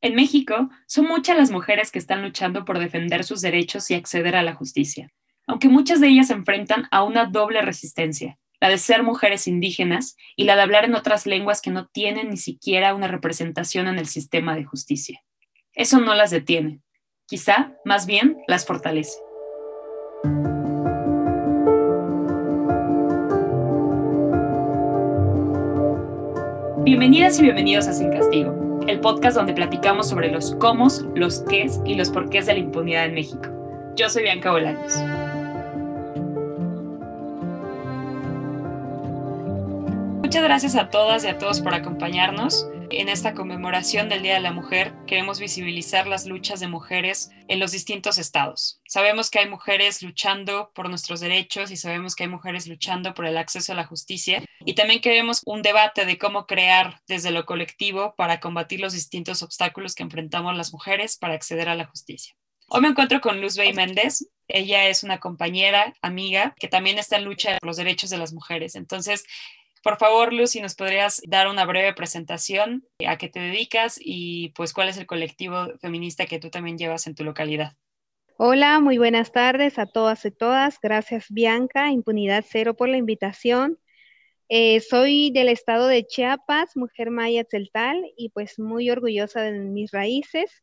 En México, son muchas las mujeres que están luchando por defender sus derechos y acceder a la justicia, aunque muchas de ellas se enfrentan a una doble resistencia, la de ser mujeres indígenas y la de hablar en otras lenguas que no tienen ni siquiera una representación en el sistema de justicia. Eso no las detiene, quizá más bien las fortalece. Bienvenidas y bienvenidos a Sin Castigo el podcast donde platicamos sobre los cómo, los qués y los porqués de la impunidad en México. Yo soy Bianca Bolaños. Muchas gracias a todas y a todos por acompañarnos. En esta conmemoración del Día de la Mujer queremos visibilizar las luchas de mujeres en los distintos estados. Sabemos que hay mujeres luchando por nuestros derechos y sabemos que hay mujeres luchando por el acceso a la justicia y también queremos un debate de cómo crear desde lo colectivo para combatir los distintos obstáculos que enfrentamos las mujeres para acceder a la justicia. Hoy me encuentro con Luz Bey Méndez. Ella es una compañera, amiga, que también está en lucha por los derechos de las mujeres. Entonces, por favor, Lucy, ¿nos podrías dar una breve presentación a qué te dedicas y pues cuál es el colectivo feminista que tú también llevas en tu localidad? Hola, muy buenas tardes a todas y todas. Gracias, Bianca, Impunidad Cero, por la invitación. Eh, soy del estado de Chiapas, mujer maya celtal, y pues muy orgullosa de mis raíces.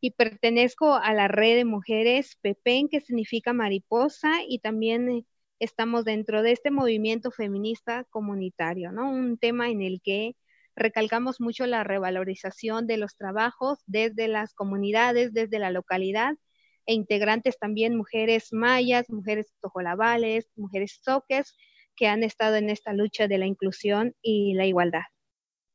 Y pertenezco a la red de mujeres PEPEN, que significa mariposa, y también eh, estamos dentro de este movimiento feminista comunitario, ¿no? Un tema en el que recalcamos mucho la revalorización de los trabajos desde las comunidades, desde la localidad, e integrantes también mujeres mayas, mujeres tojolabales, mujeres soques, que han estado en esta lucha de la inclusión y la igualdad.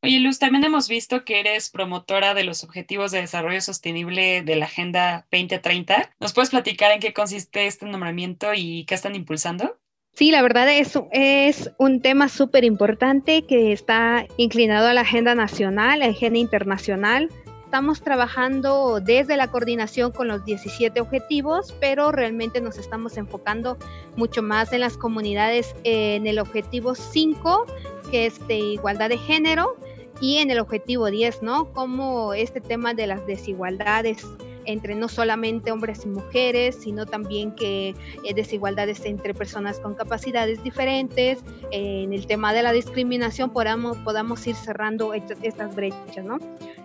Oye, Luz, también hemos visto que eres promotora de los Objetivos de Desarrollo Sostenible de la Agenda 2030. ¿Nos puedes platicar en qué consiste este nombramiento y qué están impulsando? Sí, la verdad es, un tema súper importante que está inclinado a la agenda nacional, a la agenda internacional. Estamos trabajando desde la coordinación con los 17 objetivos, pero realmente nos estamos enfocando mucho más en las comunidades en el objetivo 5, que es de igualdad de género, y en el objetivo 10, ¿no? Como este tema de las desigualdades entre no solamente hombres y mujeres, sino también que eh, desigualdades entre personas con capacidades diferentes, eh, en el tema de la discriminación podamos, podamos ir cerrando estas, brechas, ¿no?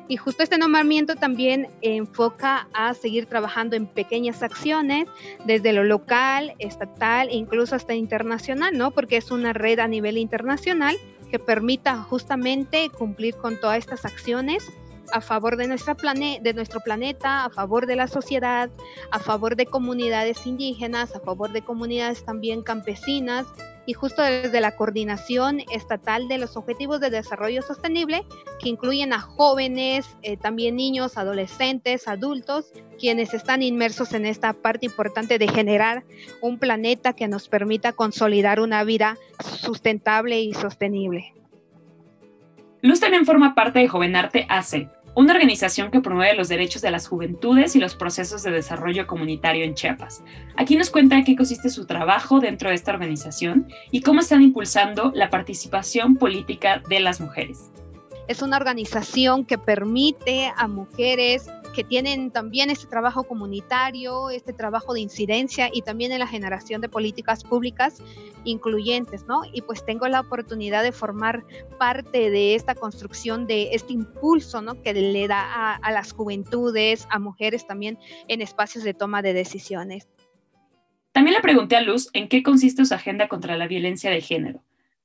Y justo este nombramiento también enfoca a seguir trabajando en pequeñas acciones desde lo local, estatal e incluso hasta internacional, ¿no? Porque es una red a nivel internacional que permita justamente cumplir con todas estas acciones a favor de, nuestro planeta, a favor de la sociedad, a favor de comunidades indígenas, a favor de comunidades también campesinas y justo desde la coordinación estatal de los Objetivos de Desarrollo Sostenible, que incluyen a jóvenes, eh, también niños, adolescentes, adultos, quienes están inmersos en esta parte importante de generar un planeta que nos permita consolidar una vida sustentable y sostenible. Luz también forma parte de Jovenarte AC, una organización que promueve los derechos de las juventudes y los procesos de desarrollo comunitario en Chiapas. Aquí nos cuenta qué consiste su trabajo dentro de esta organización y cómo están impulsando la participación política de las mujeres. Es una organización que permite a mujeres que tienen también este trabajo comunitario, este trabajo de incidencia y también en la generación de políticas públicas incluyentes, ¿no? Y pues tengo la oportunidad de formar parte de esta construcción, de este impulso, ¿no? Que le da a, las juventudes, a mujeres también en espacios de toma de decisiones. También le pregunté a Luz en qué consiste su agenda contra la violencia de género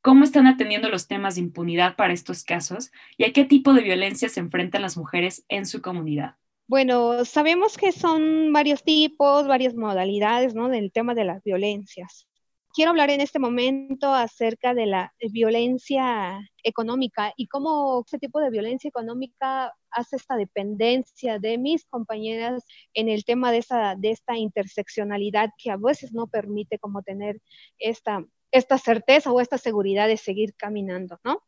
cómo están atendiendo los temas de impunidad para estos casos y a qué tipo de violencia se enfrentan las mujeres en su comunidad. Bueno, sabemos que son varios tipos, varias modalidades, ¿no? Del tema de las violencias. Quiero hablar en este momento acerca de la violencia económica y cómo ese tipo de violencia económica hace esta dependencia de mis compañeras en el tema de, esa, de esta interseccionalidad que a veces no permite como tener esta, esta certeza o esta seguridad de seguir caminando, ¿no?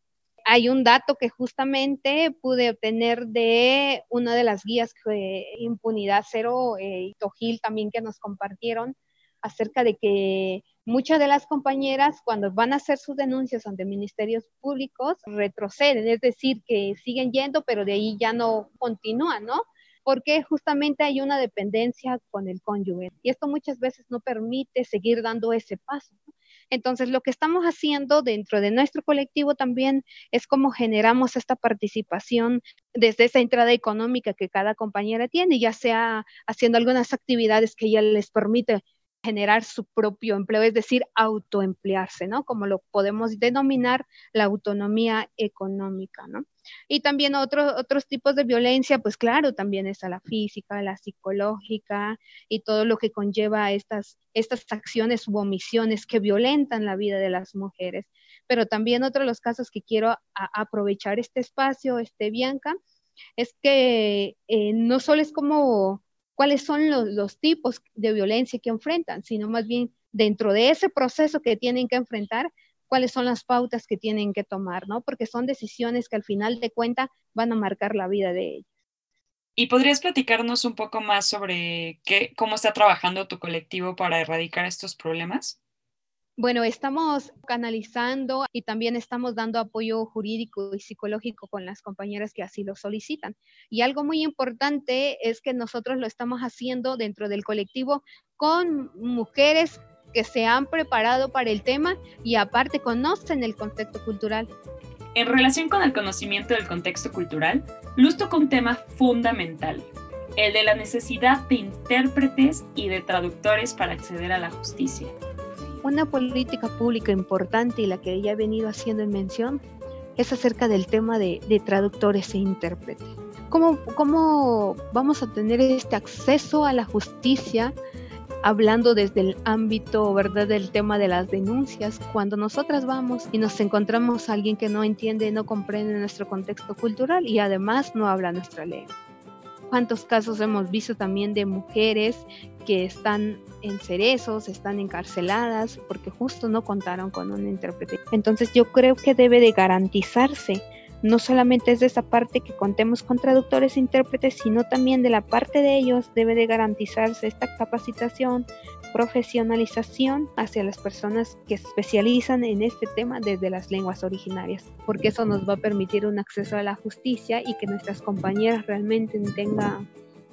Hay un dato que justamente pude obtener de una de las guías que Impunidad Cero eh, y Tojil también que nos compartieron acerca de que muchas de las compañeras cuando van a hacer sus denuncias ante ministerios públicos retroceden, es decir, que siguen yendo, pero de ahí ya no continúan, ¿no? Porque justamente hay una dependencia con el cónyuge y esto muchas veces no permite seguir dando ese paso. Entonces, lo que estamos haciendo dentro de nuestro colectivo también es cómo generamos esta participación desde esa entrada económica que cada compañera tiene, ya sea haciendo algunas actividades que ella les permite generar su propio empleo, es decir, autoemplearse, ¿no? Como lo podemos denominar la autonomía económica, ¿no? Y también otros otros tipos de violencia, pues claro, también está la física, la psicológica y todo lo que conlleva estas, estas acciones u omisiones que violentan la vida de las mujeres. Pero también otro de los casos que quiero aprovechar este espacio, este Bianca, es que eh, no solo es como cuáles son los, tipos de violencia que enfrentan, sino más bien dentro de ese proceso que tienen que enfrentar, cuáles son las pautas que tienen que tomar, ¿no? Porque son decisiones que al final de cuentas van a marcar la vida de ellos. ¿Y podrías platicarnos un poco más sobre qué, cómo está trabajando tu colectivo para erradicar estos problemas? Bueno, estamos canalizando y también estamos dando apoyo jurídico y psicológico con las compañeras que así lo solicitan. Y algo muy importante es que nosotros lo estamos haciendo dentro del colectivo con mujeres que se han preparado para el tema y aparte conocen el contexto cultural. En relación con el conocimiento del contexto cultural, Luz tocó un tema fundamental, el de la necesidad de intérpretes y de traductores para acceder a la justicia. Una política pública importante y la que ella ha venido haciendo en mención es acerca del tema de, traductores e intérpretes. ¿Cómo, ¿Cómo vamos a tener este acceso a la justicia hablando desde el ámbito, ¿verdad?, del tema de las denuncias, cuando nosotras vamos y nos encontramos a alguien que no entiende, no comprende nuestro contexto cultural y además no habla nuestra lengua cuántos casos hemos visto también de mujeres que están en cerezos, están encarceladas porque justo no contaron con un intérprete. Entonces yo creo que debe de garantizarse no solamente es de esa parte que contemos con traductores e intérpretes, sino también de la parte de ellos debe de garantizarse esta capacitación, profesionalización hacia las personas que se especializan en este tema desde las lenguas originarias, porque eso nos va a permitir un acceso a la justicia y que nuestras compañeras realmente tengan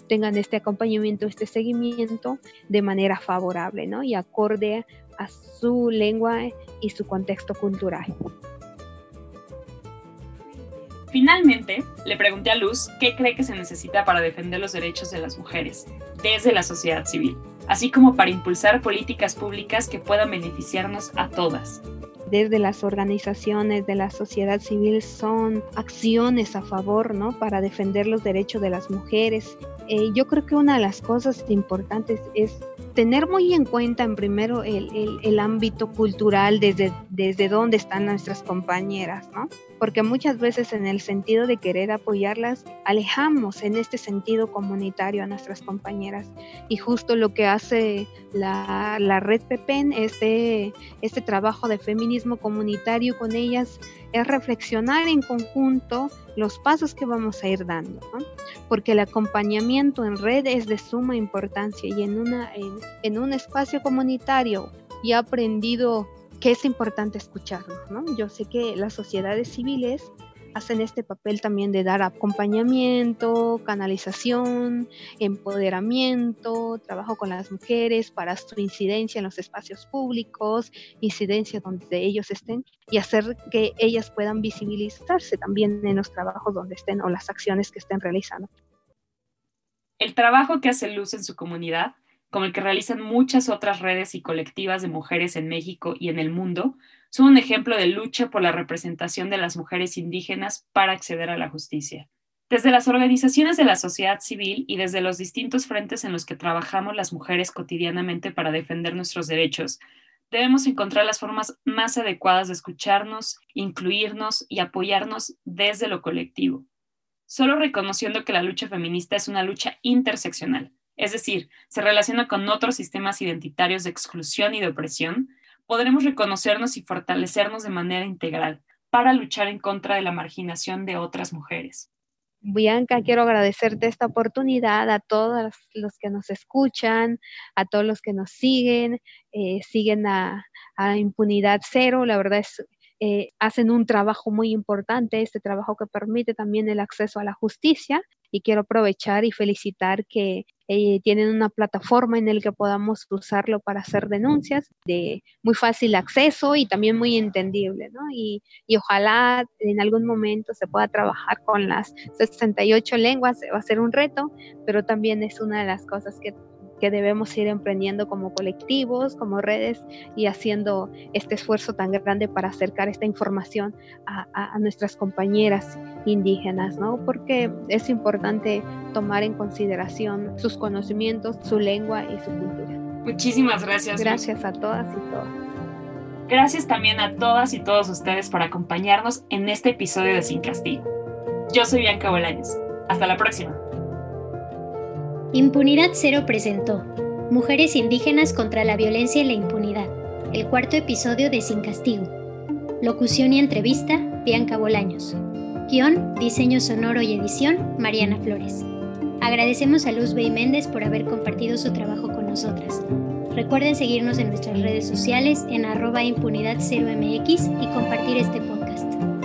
tengan este acompañamiento, este seguimiento de manera favorable, ¿no? Y acorde a su lengua y su contexto cultural. Finalmente, le pregunté a Luz qué cree que se necesita para defender los derechos de las mujeres desde la sociedad civil, así como para impulsar políticas públicas que puedan beneficiarnos a todas. Desde las organizaciones de la sociedad civil son acciones a favor, ¿no? Para defender los derechos de las mujeres. Eh, yo creo que una de las cosas importantes es tener muy en cuenta en primero el, el, ámbito cultural desde, desde dónde están nuestras compañeras, ¿no? Porque muchas veces en el sentido de querer apoyarlas, alejamos en este sentido comunitario a nuestras compañeras. Y justo lo que hace la, la red PEPEN, este, este trabajo de feminismo comunitario con ellas, es reflexionar en conjunto los pasos que vamos a ir dando, ¿no? porque el acompañamiento en red es de suma importancia y en, una, en, un espacio comunitario y he aprendido que es importante escucharnos. ¿no? Yo sé que las sociedades civiles hacen este papel también de dar acompañamiento, canalización, empoderamiento, trabajo con las mujeres para su incidencia en los espacios públicos, incidencia donde ellos estén y hacer que ellas puedan visibilizarse también en los trabajos donde estén o las acciones que estén realizando. El trabajo que hace Luz en su comunidad como el que realizan muchas otras redes y colectivas de mujeres en México y en el mundo, son un ejemplo de lucha por la representación de las mujeres indígenas para acceder a la justicia. Desde las organizaciones de la sociedad civil y desde los distintos frentes en los que trabajamos las mujeres cotidianamente para defender nuestros derechos, debemos encontrar las formas más adecuadas de escucharnos, incluirnos y apoyarnos desde lo colectivo. Solo reconociendo que la lucha feminista es una lucha interseccional, es decir, se relaciona con otros sistemas identitarios de exclusión y de opresión, podremos reconocernos y fortalecernos de manera integral para luchar en contra de la marginación de otras mujeres. Bianca, quiero agradecerte esta oportunidad a todos los que nos escuchan, a todos los que nos siguen, eh, siguen a, Impunidad Cero. La verdad es, eh, hacen un trabajo muy importante, este trabajo que permite también el acceso a la justicia y quiero aprovechar y felicitar que eh, tienen una plataforma en la que podamos usarlo para hacer denuncias de muy fácil acceso y también muy entendible, ¿no? Y, y ojalá en algún momento se pueda trabajar con las 68 lenguas, va a ser un reto, pero también es una de las cosas que que debemos ir emprendiendo como colectivos, como redes y haciendo este esfuerzo tan grande para acercar esta información a, nuestras compañeras indígenas, ¿no? Porque es importante tomar en consideración sus conocimientos, su lengua y su cultura. Muchísimas gracias. Gracias a todas y todos. Gracias también a todas y todos ustedes por acompañarnos en este episodio de Sin Castigo. Yo soy Bianca Bolaños. Hasta la próxima. Impunidad Cero presentó Mujeres Indígenas contra la Violencia y la Impunidad, el cuarto episodio de Sin Castigo. Locución y entrevista, Bianca Bolaños. Guión, diseño sonoro y edición, Mariana Flores. Agradecemos a Luz Bey Méndez por haber compartido su trabajo con nosotras. Recuerden seguirnos en nuestras redes sociales en arroba impunidad 0 mx y compartir este podcast.